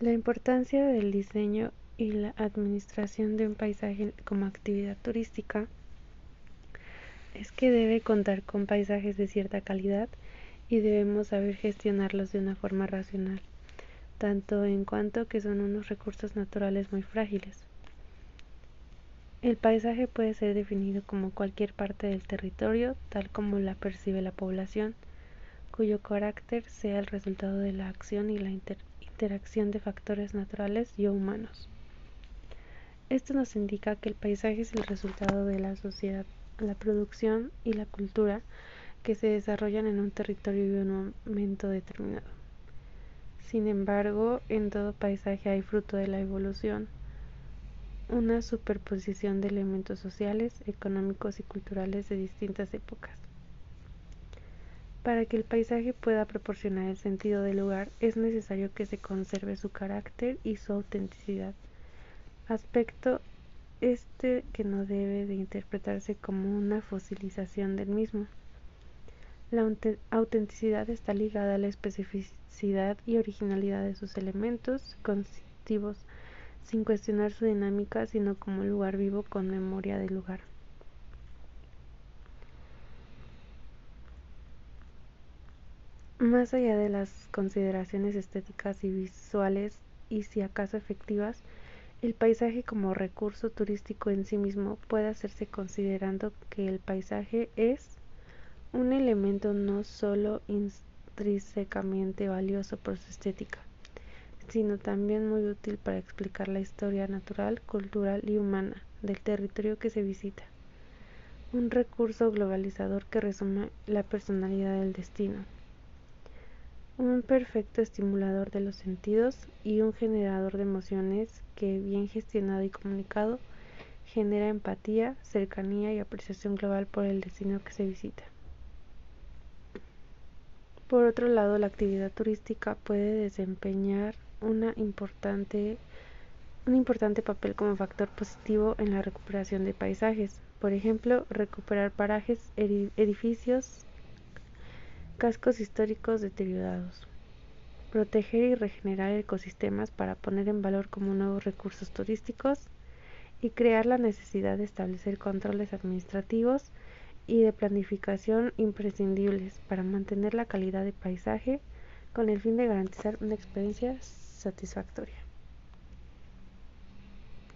La importancia del diseño y la administración de un paisaje como actividad turística es que debe contar con paisajes de cierta calidad y debemos saber gestionarlos de una forma racional, tanto en cuanto que son unos recursos naturales muy frágiles. El paisaje puede ser definido como cualquier parte del territorio tal como la percibe la población, cuyo carácter sea el resultado de la acción y la interacción de factores naturales y humanos. Esto nos indica que el paisaje es el resultado de la sociedad, la producción y la cultura que se desarrollan en un territorio y un momento determinado. Sin embargo, en todo paisaje hay fruto de la evolución, una superposición de elementos sociales, económicos y culturales de distintas épocas. Para que el paisaje pueda proporcionar el sentido del lugar, es necesario que se conserve su carácter y su autenticidad, aspecto este que no debe de interpretarse como una fosilización del mismo. La autenticidad está ligada a la especificidad y originalidad de sus elementos constitutivos, sin cuestionar su dinámica, sino como lugar vivo con memoria del lugar. Más allá de las consideraciones estéticas y visuales y si acaso efectivas, el paisaje como recurso turístico en sí mismo puede hacerse considerando que el paisaje es un elemento no solo intrínsecamente valioso por su estética, sino también muy útil para explicar la historia natural, cultural y humana del territorio que se visita. Un recurso globalizador que resume la personalidad del destino un perfecto estimulador de los sentidos y un generador de emociones que, bien gestionado y comunicado, genera empatía, cercanía y apreciación global por el destino que se visita. Por otro lado, la actividad turística puede desempeñar una importante, un importante papel como factor positivo en la recuperación de paisajes. Por ejemplo, recuperar parajes, edificios, cascos históricos deteriorados, proteger y regenerar ecosistemas para poner en valor como nuevos recursos turísticos y crear la necesidad de establecer controles administrativos y de planificación imprescindibles para mantener la calidad de paisaje con el fin de garantizar una experiencia satisfactoria.